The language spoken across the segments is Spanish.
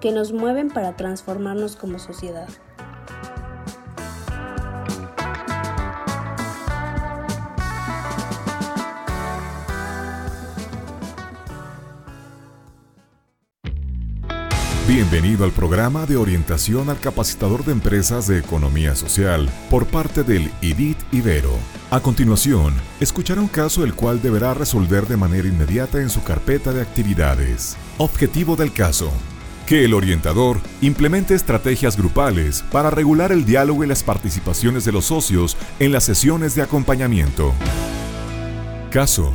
que nos mueven para transformarnos como sociedad. Bienvenido al programa de orientación al capacitador de empresas de economía social por parte del IDIT Ibero. A continuación, escuchará un caso el cual deberá resolver de manera inmediata en su carpeta de actividades. Objetivo del caso. Que el orientador implemente estrategias grupales para regular el diálogo y las participaciones de los socios en las sesiones de acompañamiento. Caso.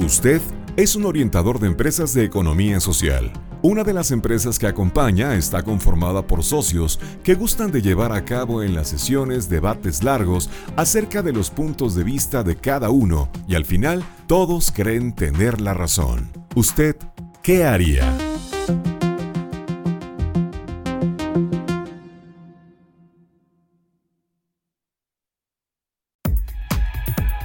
Usted es un orientador de empresas de economía social una de las empresas que acompaña está conformada por socios que gustan de llevar a cabo en las sesiones debates largos acerca de los puntos de vista de cada uno y al final todos creen tener la razón. ¿Usted qué haría?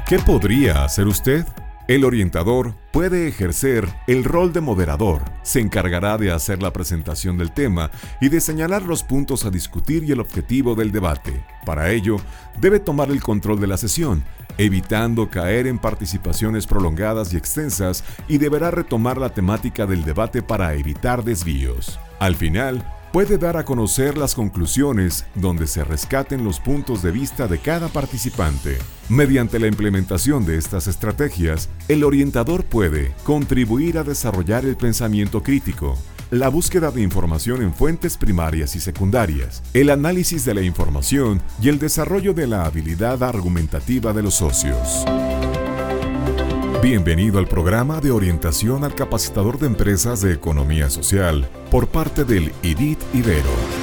¿Qué podría hacer usted? El orientador puede ejercer el rol de moderador, se encargará de hacer la presentación del tema y de señalar los puntos a discutir y el objetivo del debate. Para ello, debe tomar el control de la sesión, evitando caer en participaciones prolongadas y extensas y deberá retomar la temática del debate para evitar desvíos. Al final, puede dar a conocer las conclusiones donde se rescaten los puntos de vista de cada participante. Mediante la implementación de estas estrategias, el orientador puede contribuir a desarrollar el pensamiento crítico, la búsqueda de información en fuentes primarias y secundarias, el análisis de la información y el desarrollo de la habilidad argumentativa de los socios. Bienvenido al programa de orientación al capacitador de empresas de economía social por parte del IDIT Ibero.